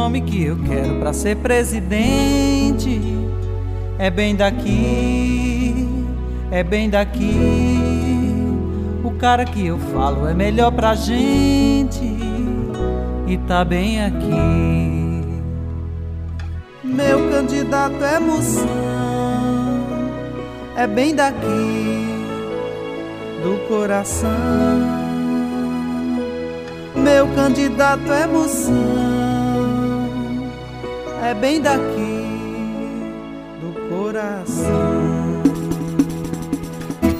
nome que eu quero para ser presidente é bem daqui, é bem daqui. O cara que eu falo é melhor pra gente e tá bem aqui. Meu candidato é moção, é bem daqui do coração. Meu candidato é moção, é bem daqui do coração.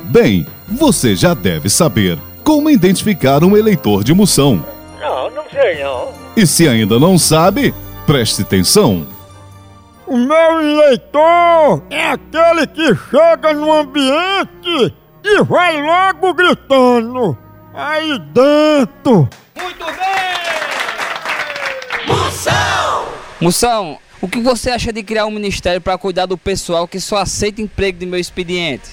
Bem, você já deve saber como identificar um eleitor de moção. Não, não sei não. E se ainda não sabe, preste atenção. O meu eleitor é aquele que chega no ambiente e vai logo gritando. Aí dentro. Moção! O que você acha de criar um ministério para cuidar do pessoal que só aceita emprego de meu expediente?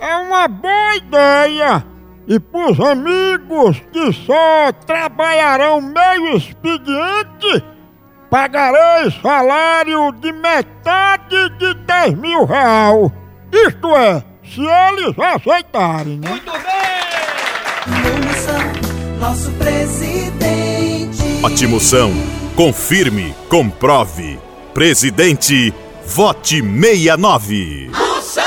É uma boa ideia! E pros amigos que só trabalharão meio expediente, pagarei salário de metade de 10 mil reais. Isto é, se eles aceitarem, né? Muito bem! Moção, nosso presidente. Atimoção, confirme, comprove. Presidente, vote 69. Moção!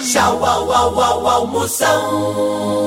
Tchau, au, au, au, au, moção!